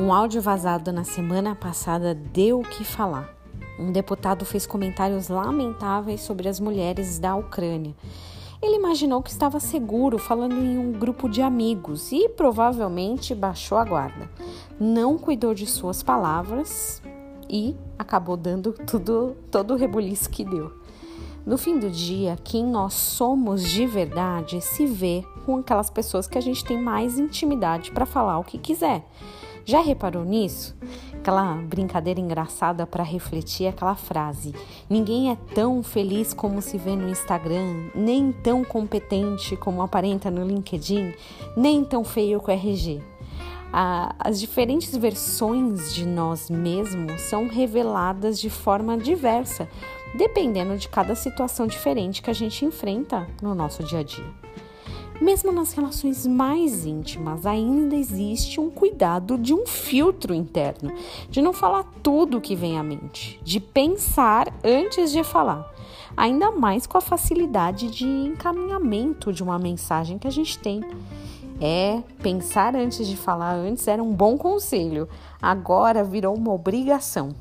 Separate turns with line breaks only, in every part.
Um áudio vazado na semana passada deu o que falar. Um deputado fez comentários lamentáveis sobre as mulheres da Ucrânia. Ele imaginou que estava seguro falando em um grupo de amigos e provavelmente baixou a guarda. Não cuidou de suas palavras e acabou dando tudo, todo o rebuliço que deu. No fim do dia, quem nós somos de verdade se vê com aquelas pessoas que a gente tem mais intimidade para falar o que quiser. Já reparou nisso? Aquela brincadeira engraçada para refletir aquela frase: Ninguém é tão feliz como se vê no Instagram, nem tão competente como aparenta no LinkedIn, nem tão feio com o RG. as diferentes versões de nós mesmos são reveladas de forma diversa dependendo de cada situação diferente que a gente enfrenta no nosso dia a dia. Mesmo nas relações mais íntimas, ainda existe um cuidado de um filtro interno, de não falar tudo o que vem à mente, de pensar antes de falar, ainda mais com a facilidade de encaminhamento de uma mensagem que a gente tem. É, pensar antes de falar antes era um bom conselho, agora virou uma obrigação.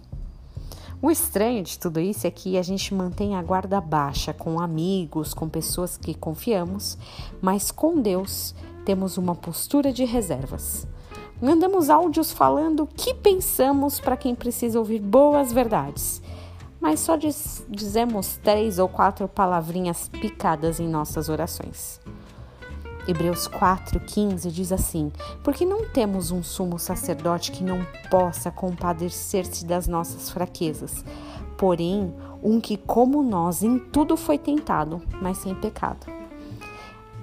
O estranho de tudo isso é que a gente mantém a guarda baixa com amigos, com pessoas que confiamos, mas com Deus temos uma postura de reservas. Mandamos áudios falando o que pensamos para quem precisa ouvir boas verdades, mas só diz, dizemos três ou quatro palavrinhas picadas em nossas orações. Hebreus 4,15 diz assim: Porque não temos um sumo sacerdote que não possa compadecer-se das nossas fraquezas, porém, um que, como nós, em tudo foi tentado, mas sem pecado.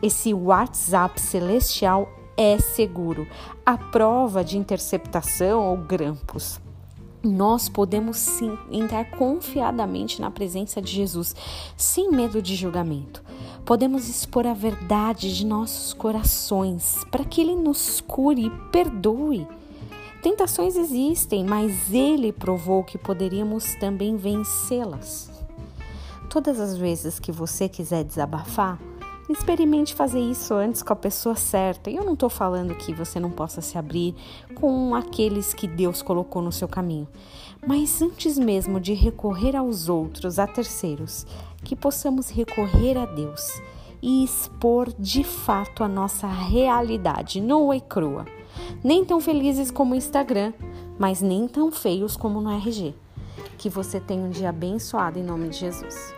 Esse WhatsApp celestial é seguro, a prova de interceptação ou grampos nós podemos sim entrar confiadamente na presença de Jesus, sem medo de julgamento. Podemos expor a verdade de nossos corações para que Ele nos cure e perdoe. Tentações existem, mas Ele provou que poderíamos também vencê-las. Todas as vezes que você quiser desabafar, Experimente fazer isso antes com a pessoa certa. E eu não estou falando que você não possa se abrir com aqueles que Deus colocou no seu caminho. Mas antes mesmo de recorrer aos outros, a terceiros, que possamos recorrer a Deus e expor de fato a nossa realidade nua e crua. Nem tão felizes como o Instagram, mas nem tão feios como no RG. Que você tenha um dia abençoado em nome de Jesus.